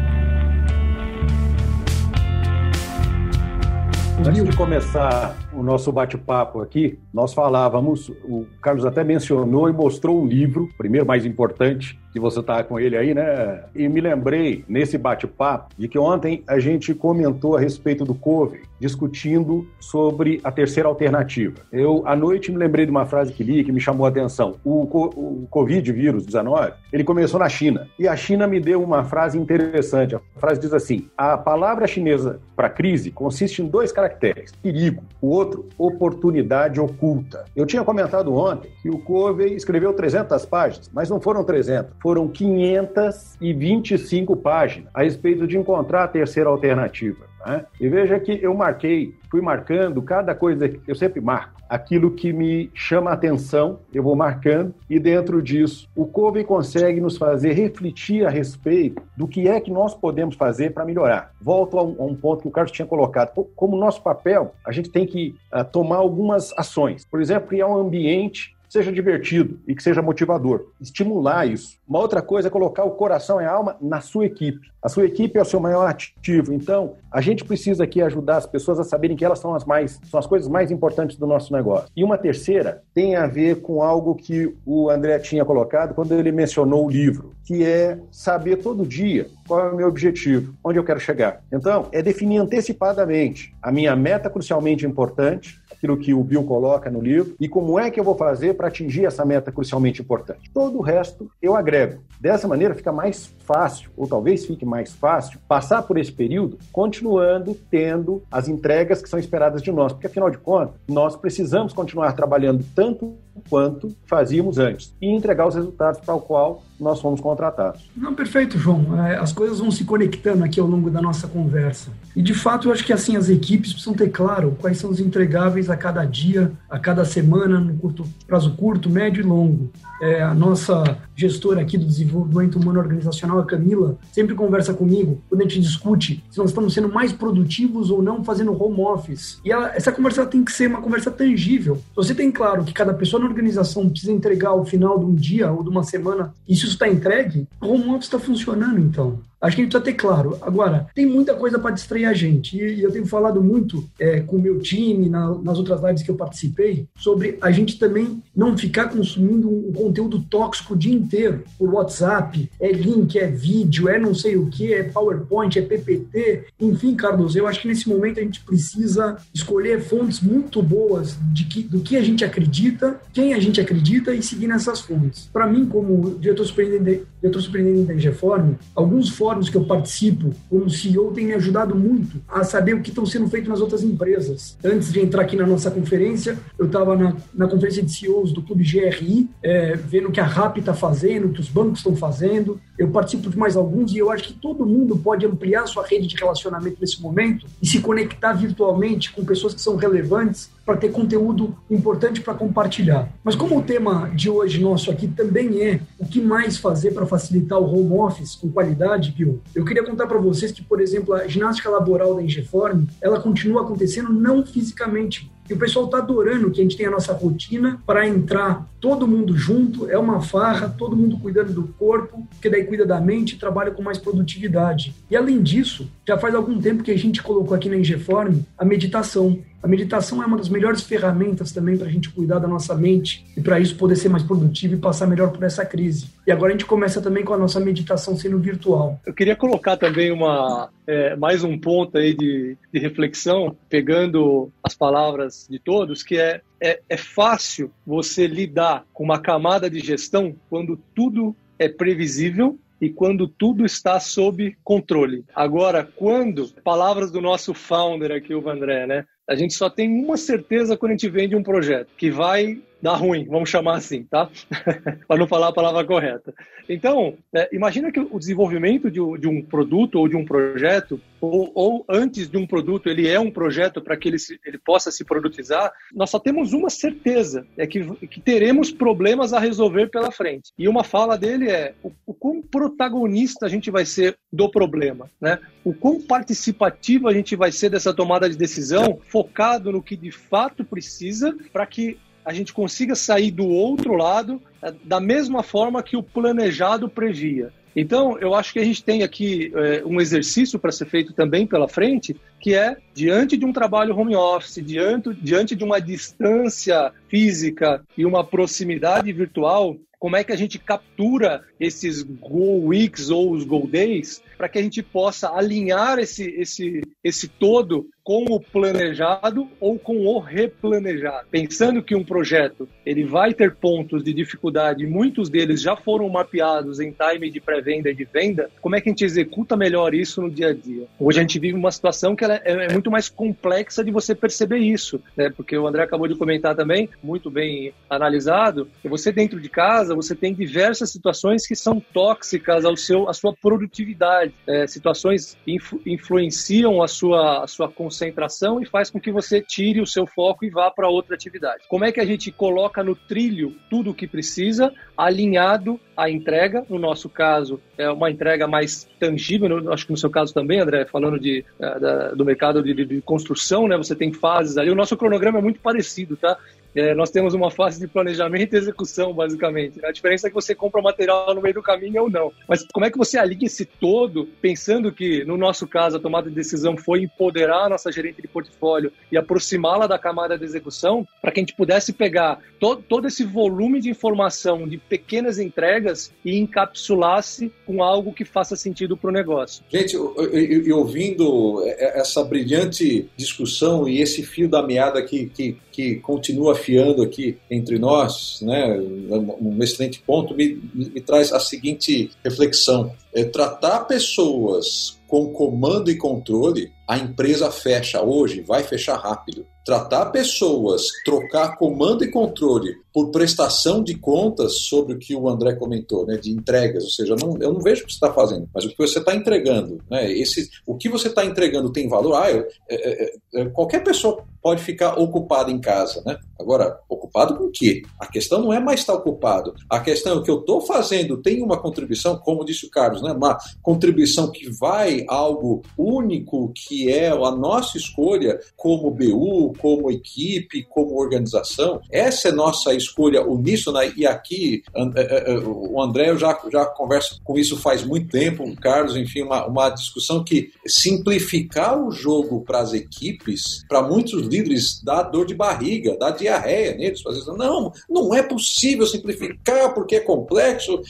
Antes de começar o nosso bate-papo aqui, nós falávamos, o Carlos até mencionou e mostrou um livro, primeiro mais importante, que você está com ele aí, né? E me lembrei, nesse bate-papo, de que ontem a gente comentou a respeito do COVID, discutindo sobre a terceira alternativa. Eu, à noite, me lembrei de uma frase que li que me chamou a atenção. O, o Covid, vírus 19, ele começou na China. E a China me deu uma frase interessante. A frase diz assim: a palavra chinesa para crise consiste em dois caracteres: perigo. O outro, oportunidade oculta. Eu tinha comentado ontem que o Covey escreveu 300 páginas, mas não foram 300 foram 525 páginas a respeito de encontrar a terceira alternativa. Né? E veja que eu marquei, fui marcando cada coisa, eu sempre marco aquilo que me chama a atenção, eu vou marcando, e dentro disso, o Cove consegue nos fazer refletir a respeito do que é que nós podemos fazer para melhorar. Volto a um, a um, ponto que o Carlos tinha colocado. Como nosso papel, a gente tem que uh, tomar algumas ações. Por exemplo, criar um ambiente seja divertido e que seja motivador. Estimular isso. Uma outra coisa é colocar o coração e a alma na sua equipe. A sua equipe é o seu maior ativo. Então, a gente precisa aqui ajudar as pessoas a saberem que elas são as mais são as coisas mais importantes do nosso negócio. E uma terceira tem a ver com algo que o André tinha colocado quando ele mencionou o livro, que é saber todo dia qual é o meu objetivo, onde eu quero chegar. Então, é definir antecipadamente a minha meta crucialmente importante, aquilo que o Bill coloca no livro, e como é que eu vou fazer para atingir essa meta crucialmente importante. Todo o resto eu agrego. Dessa maneira fica mais fácil, ou talvez fique mais fácil, passar por esse período continuando tendo as entregas que são esperadas de nós, porque afinal de contas, nós precisamos continuar trabalhando tanto quanto fazíamos antes e entregar os resultados o qual nós fomos contratados. Não, perfeito, João. É, as coisas vão se conectando aqui ao longo da nossa conversa. E de fato, eu acho que assim as equipes precisam ter claro quais são os entregáveis a cada dia, a cada semana, no curto prazo curto, médio e longo. É, a nossa gestora aqui do desenvolvimento humano organizacional, a Camila, sempre conversa comigo quando a gente discute se nós estamos sendo mais produtivos ou não fazendo home office. E ela, essa conversa tem que ser uma conversa tangível. Se você tem claro que cada pessoa na organização precisa entregar ao final de um dia ou de uma semana, e se isso está entregue, o home office está funcionando então. Acho que a gente precisa ter claro. Agora, tem muita coisa para distrair a gente. E, eu tenho falado muito é, com o meu time, na, nas outras lives que eu participei, sobre a gente também não ficar consumindo um conteúdo tóxico o dia inteiro. Por WhatsApp, é link, é vídeo, é não sei o que, é PowerPoint, é PPT. Enfim, Carlos, eu acho que nesse momento a gente precisa escolher fontes muito boas de que, do que a gente acredita, quem a gente acredita e seguir nessas fontes. Para mim, como diretor superintendente, diretor superintendente da Ingeform, alguns fóruns que eu participo como CEO tem me ajudado muito a saber o que estão sendo feito nas outras empresas. Antes de entrar aqui na nossa conferência, eu estava na, na conferência de CEOs do Clube GRI, é, vendo o que a RAP está fazendo, o que os bancos estão fazendo. Eu participo de mais alguns e eu acho que todo mundo pode ampliar sua rede de relacionamento nesse momento e se conectar virtualmente com pessoas que são relevantes para ter conteúdo importante para compartilhar. Mas como o tema de hoje nosso aqui também é o que mais fazer para facilitar o home office com qualidade, Bill, eu queria contar para vocês que, por exemplo, a ginástica laboral da Ingeform, ela continua acontecendo não fisicamente, e o pessoal está adorando que a gente tem a nossa rotina para entrar todo mundo junto, é uma farra, todo mundo cuidando do corpo, que daí cuida da mente e trabalha com mais produtividade. E além disso, já faz algum tempo que a gente colocou aqui na Ingeform a meditação. A meditação é uma das melhores ferramentas também para a gente cuidar da nossa mente e para isso poder ser mais produtivo e passar melhor por essa crise. E agora a gente começa também com a nossa meditação sendo virtual. Eu queria colocar também uma é, mais um ponto aí de, de reflexão, pegando as palavras de todos, que é, é, é fácil você lidar com uma camada de gestão quando tudo é previsível e quando tudo está sob controle. Agora, quando, palavras do nosso founder aqui, o Vandré, né? A gente só tem uma certeza quando a gente vende um projeto, que vai dar ruim, vamos chamar assim, tá? [LAUGHS] Para não falar a palavra correta. Então, é, imagina que o desenvolvimento de, de, um produto ou de um projeto, ou, ou, antes de um produto, ele é um projeto para que ele, se, ele possa se produtizar, nós só temos uma certeza, é que, que teremos problemas a resolver pela frente. E uma fala dele é o, o quão protagonista a gente vai ser do problema, né? O quão participativo a gente vai ser dessa tomada de decisão, focado no que de fato precisa para que a gente consiga sair do outro lado é, da mesma forma que o planejado previa. Então, eu acho que a gente tem aqui é, um exercício para ser feito também pela frente, que é, diante de um trabalho home office, diante, diante de uma distância física e uma proximidade virtual, como é que a gente captura esses Go Weeks ou os Go Days para que a gente possa alinhar esse, esse, esse todo com o planejado ou com o replanejado. Pensando que um projeto ele vai ter pontos de dificuldade, muitos deles já foram mapeados em time de pré-venda e de venda, como é que a gente executa melhor isso no dia a dia? Hoje a gente vive uma situação que é, é, muito mais complexa de você perceber isso, né? porque o André acabou de comentar também, muito bem analisado, que você dentro de casa casa, você tem diversas situações que são tóxicas ao seu, à sua produtividade. É, situações influ, influenciam a sua, a sua concentração e faz com que você tire o seu foco e vá para outra atividade. Como é que a gente coloca no trilho tudo o que precisa, alinhado à entrega? No nosso caso, é uma entrega mais tangível, acho que no seu caso também, André, falando de, é, da, do mercado de, de, construção, né? Você tem fases ali. O nosso cronograma é muito parecido, tá? É, nós temos uma fase de planejamento e execução, basicamente. A diferença é que você compra o material no meio do caminho ou não. Mas como é que você alinha esse todo, pensando que, no nosso caso, a tomada de decisão foi empoderar a nossa gerente de portfólio e aproximá-la da camada de execução, para que a gente pudesse pegar todo, todo esse volume de informação de pequenas entregas e encapsulasse com algo que faça sentido para o negócio. Gente, e ouvindo essa brilhante discussão e esse fio da meada que, que, que continua afiando aqui entre nós, né, um excelente ponto, me, me traz a seguinte reflexão. É tratar pessoas com comando e controle, a empresa fecha hoje, vai fechar rápido. Tratar pessoas, trocar comando e controle por prestação de contas sobre o que o André comentou, né, de entregas, ou seja, não, eu não vejo o que você está fazendo, mas o que você está entregando, né, esse, o que você está entregando tem valor. Ah, eu, é, é, é, qualquer pessoa pode ficar ocupada em casa, né? Agora, ocupado com o quê? A questão não é mais estar ocupado. A questão é o que eu estou fazendo tem uma contribuição, como disse o Carlos, né? Uma contribuição que vai algo único, que é a nossa escolha como BU, como equipe, como organização. Essa é nossa escolha uníssona e aqui é, é, é, o André eu já, já converso com isso faz muito tempo, o Carlos, enfim, uma, uma discussão que simplificar o jogo para as equipes, para muitos líderes dá dor de barriga, dá diarreia neles. Às vezes, não, não é possível simplificar porque é complexo.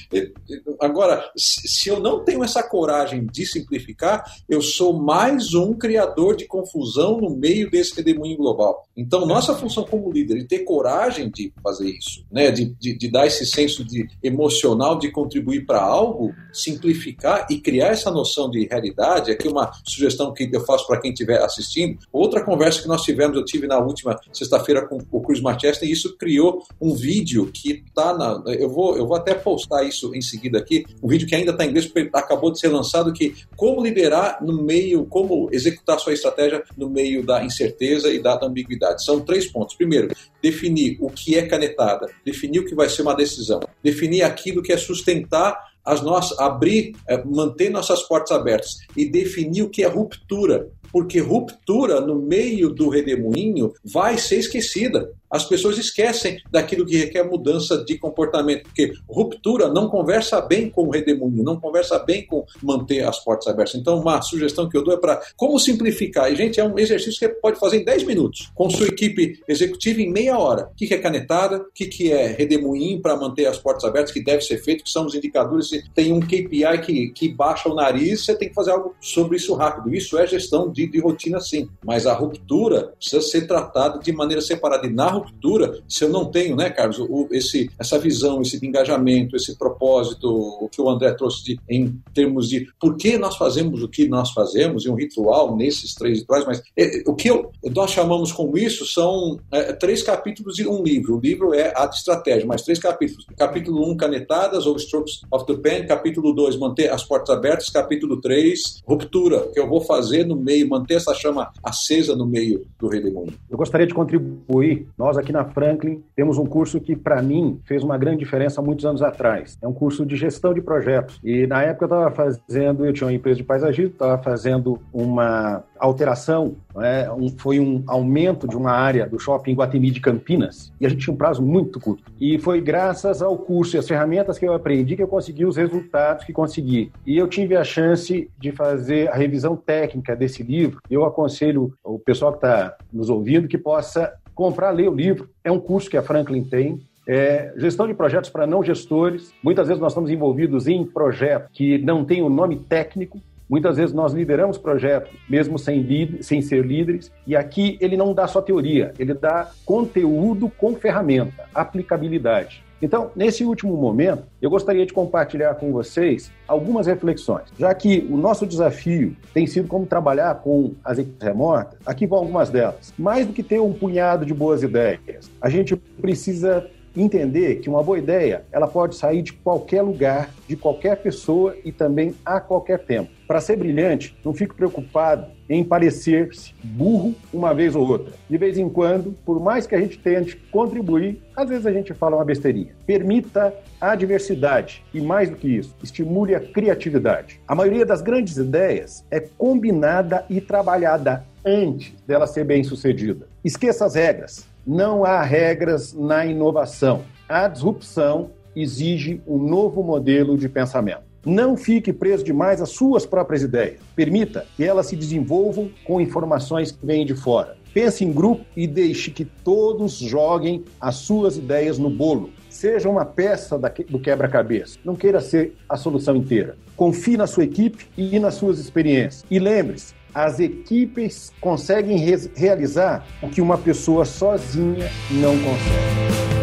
Agora, se eu não tenho essa coragem de simplificar, eu sou mais um criador de confusão no meio desse redemoinho global. Então, nossa função como líder é ter coragem de fazer isso, né? de, de, de dar esse senso de emocional de contribuir para algo, simplificar e criar essa noção de realidade. Aqui uma sugestão que eu faço para quem estiver assistindo. Outra conversa que nós tivemos eu tive na última sexta-feira com o Cruz Machester e isso criou um vídeo que está na. Eu vou, eu vou até postar isso em seguida aqui, um vídeo que ainda está em inglês, acabou de ser lançado, que como liderar no meio, como executar sua estratégia no meio da incerteza e da ambiguidade. São três pontos. Primeiro, definir o que é canetada, definir o que vai ser uma decisão, definir aquilo que é sustentar as nossas, abrir, eh, manter nossas portas abertas e definir o que é ruptura, porque ruptura no meio do redemoinho vai ser esquecida as pessoas esquecem daquilo que requer mudança de comportamento, porque ruptura não conversa bem com o redemoinho, não conversa bem com manter as portas abertas. Então, uma sugestão que eu dou é para como simplificar. E, gente, é um exercício que pode fazer em 10 minutos, com sua equipe executiva em meia hora. O que é canetada, o que é redemoinho para manter as portas abertas, que deve ser feito, que são os indicadores. Se tem um KPI que, que baixa o nariz, você tem que fazer algo sobre isso rápido. Isso é gestão de, de rotina, sim. Mas a ruptura precisa ser tratada de maneira separada. E na ruptura, se eu não tenho, né, Carlos, o, esse, essa visão, esse engajamento, esse propósito, que o André trouxe de, em termos de por que nós fazemos o que nós fazemos, e um ritual nesses três rituais, mas é, o que eu, nós chamamos como isso são é, três capítulos de um livro. O livro é a estratégia, mas três capítulos. Capítulo 1, um, canetadas ou strokes of the pen. Capítulo 2, manter as portas abertas. Capítulo 3, ruptura, que eu vou fazer no meio, manter essa chama acesa no meio do redemoinho. Eu gostaria de contribuir. Nós nós aqui na Franklin temos um curso que, para mim, fez uma grande diferença há muitos anos atrás. É um curso de gestão de projetos. E na época eu estava fazendo, eu tinha uma empresa de paisagismo, estava fazendo uma alteração, né? um, foi um aumento de uma área do shopping Guatemi de Campinas, e a gente tinha um prazo muito curto. E foi graças ao curso e às ferramentas que eu aprendi que eu consegui os resultados que consegui. E eu tive a chance de fazer a revisão técnica desse livro. Eu aconselho o pessoal que está nos ouvindo que possa comprar, ler o livro. É um curso que a Franklin tem. É, gestão de projetos para não gestores. Muitas vezes nós estamos envolvidos em projetos que não têm o um nome técnico. Muitas vezes nós lideramos projetos mesmo sem, sem ser líderes. E aqui ele não dá só teoria, ele dá conteúdo com ferramenta, aplicabilidade. Então, nesse último momento, eu gostaria de compartilhar com vocês algumas reflexões. Já que o nosso desafio tem sido como trabalhar com as equipes remotas, aqui vão algumas delas. Mais do que ter um punhado de boas ideias, a gente precisa entender que uma boa ideia ela pode sair de qualquer lugar, de qualquer pessoa e também a qualquer tempo. Para ser brilhante, não fique preocupado em parecer-se burro uma vez ou outra. De vez em quando, por mais que a gente tente contribuir, às vezes a gente fala uma besteirinha. Permita a diversidade e, mais do que isso, estimule a criatividade. A maioria das grandes ideias é combinada e trabalhada antes dela ser bem sucedida. Esqueça as regras. Não há regras na inovação. A disrupção exige um novo modelo de pensamento. Não fique preso demais às suas próprias ideias. Permita que elas se desenvolvam com informações que vêm de fora. Pense em grupo e deixe que todos joguem as suas ideias no bolo. Seja uma peça do quebra-cabeça. Não queira ser a solução inteira. Confie na sua equipe e nas suas experiências. E lembre-se, as equipes conseguem realizar o que uma pessoa sozinha não consegue.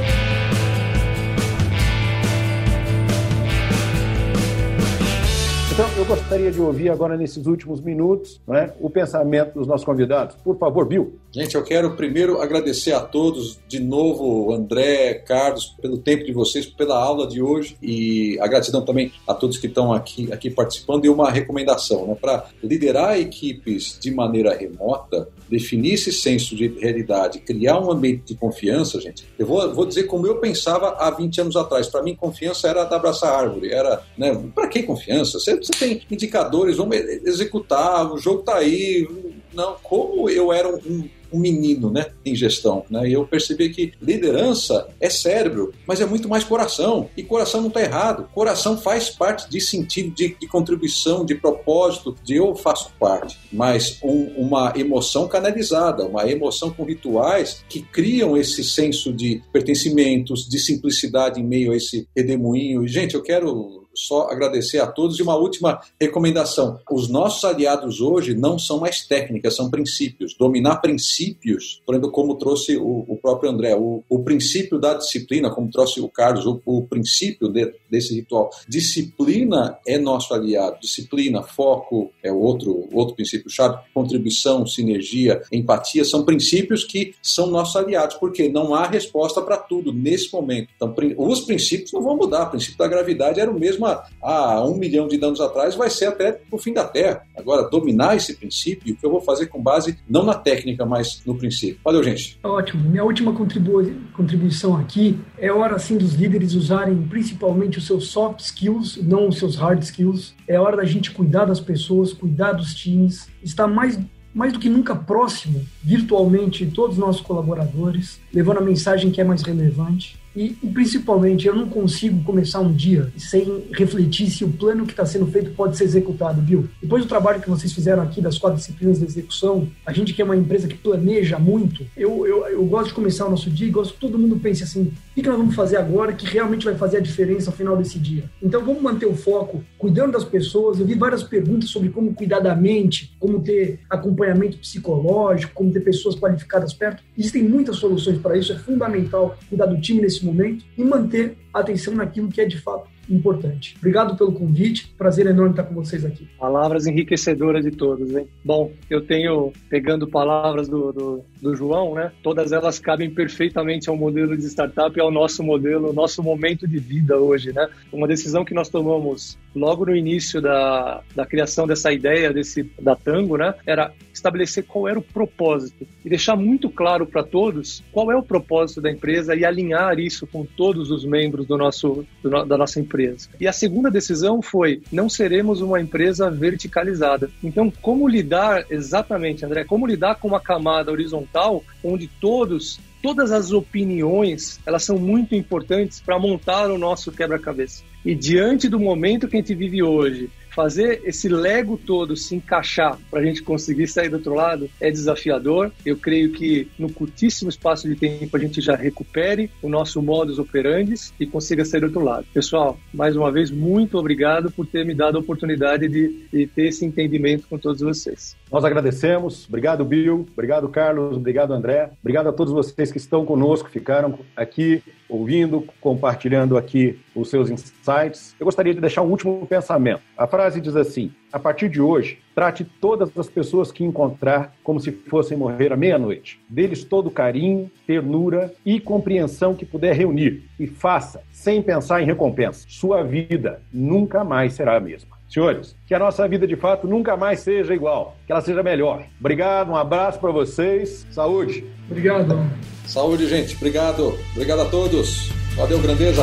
Gostaria de ouvir agora, nesses últimos minutos, né, o pensamento dos nossos convidados. Por favor, Bill. Gente, eu quero primeiro agradecer a todos, de novo, André, Carlos, pelo tempo de vocês, pela aula de hoje e a gratidão também a todos que estão aqui, aqui participando e uma recomendação, né, para liderar equipes de maneira remota, definir esse senso de realidade, criar um ambiente de confiança, gente. Eu vou, vou dizer como eu pensava há 20 anos atrás. Para mim, confiança era abraçar árvore, era, né, para que confiança? Você você tem indicadores, vamos executar, o jogo está aí. Não, como eu era um, um menino, né, em gestão, né? E eu percebi que liderança é cérebro, mas é muito mais coração. E coração não está errado. Coração faz parte de sentido, de, de, contribuição, de propósito, de eu faço parte. Mas um, uma emoção canalizada, uma emoção com rituais que criam esse senso de pertencimentos, de simplicidade em meio a esse redemoinho. Gente, eu quero só agradecer a todos e uma última recomendação. Os nossos aliados hoje não são mais técnicas, são princípios. Dominar princípios, por exemplo, como trouxe o, o próprio André, o, o, princípio da disciplina, como trouxe o Carlos, o, o princípio de, desse ritual. Disciplina é nosso aliado. Disciplina, foco é outro, outro princípio-chave. Contribuição, sinergia, empatia são princípios que são nossos aliados, porque não há resposta para tudo nesse momento. Então, os princípios não vão mudar. O princípio da gravidade era o mesmo há um milhão de anos atrás, vai ser até o fim da Terra. Agora, dominar esse princípio, o que eu vou fazer com base não na técnica, mas no princípio. Valeu, gente. Ótimo. Minha última contribu contribuição aqui é hora, sim, dos líderes usarem principalmente os seus soft skills, não os seus hard skills. É hora da gente cuidar das pessoas, cuidar dos times, estar mais mais do que nunca próximo, virtualmente, todos os nossos colaboradores, levando a mensagem que é mais relevante. E, e, principalmente, eu não consigo começar um dia sem refletir se o plano que está sendo feito pode ser executado, viu? Depois do trabalho que vocês fizeram aqui das quatro disciplinas de execução, a gente que é uma empresa que planeja muito, eu, eu, eu gosto de começar o nosso dia e gosto que todo mundo pense assim: o que, que nós vamos fazer agora que realmente vai fazer a diferença ao final desse dia? Então vamos manter o foco, cuidando das pessoas. Eu vi várias perguntas sobre como cuidar da mente, como ter acompanhamento psicológico, como ter pessoas qualificadas perto. Existem muitas soluções para isso, é fundamental cuidar do time nesse momento e manter a atenção naquilo que é de fato importante. Obrigado pelo convite, prazer enorme estar com vocês aqui. Palavras enriquecedoras de todos, hein? Bom, eu tenho, pegando palavras do, do, do João, né? Todas elas cabem perfeitamente ao modelo de startup e ao nosso modelo, nosso momento de vida hoje, né? Uma decisão que nós tomamos logo no início da, da criação dessa ideia desse da Tango, né? Era estabelecer qual era o propósito e deixar muito claro para todos qual é o propósito da empresa e alinhar isso com todos os membros do nosso do, da nossa empresa empresa. E a segunda decisão foi: não seremos uma empresa verticalizada. Então, como lidar exatamente, André? Como lidar com uma camada horizontal onde todos todas as opiniões elas são muito importantes para montar o nosso quebra-cabeça. E diante do momento que a gente vive hoje, fazer esse lego todo se encaixar para a gente conseguir sair do outro lado é desafiador. Eu creio que no curtíssimo espaço de tempo a gente já recupere o nosso modus operandi e consiga sair do outro lado. Pessoal, mais uma vez, muito obrigado por ter me dado a oportunidade de, de ter esse entendimento com todos vocês. Nós agradecemos. Obrigado, Bill. Obrigado, Carlos. Obrigado, André. Obrigado a todos vocês que estão conosco, ficaram aqui ouvindo, compartilhando aqui os seus insights. Eu gostaria de deixar um último pensamento. A frase diz assim: a partir de hoje, trate todas as pessoas que encontrar como se fossem morrer à meia-noite. Deles todo carinho, ternura e compreensão que puder reunir e faça sem pensar em recompensa. Sua vida nunca mais será a mesma. Senhores, que a nossa vida de fato nunca mais seja igual, que ela seja melhor. Obrigado, um abraço para vocês. Saúde. Obrigado. Saúde, gente. Obrigado. Obrigado a todos. Valeu, grandeza.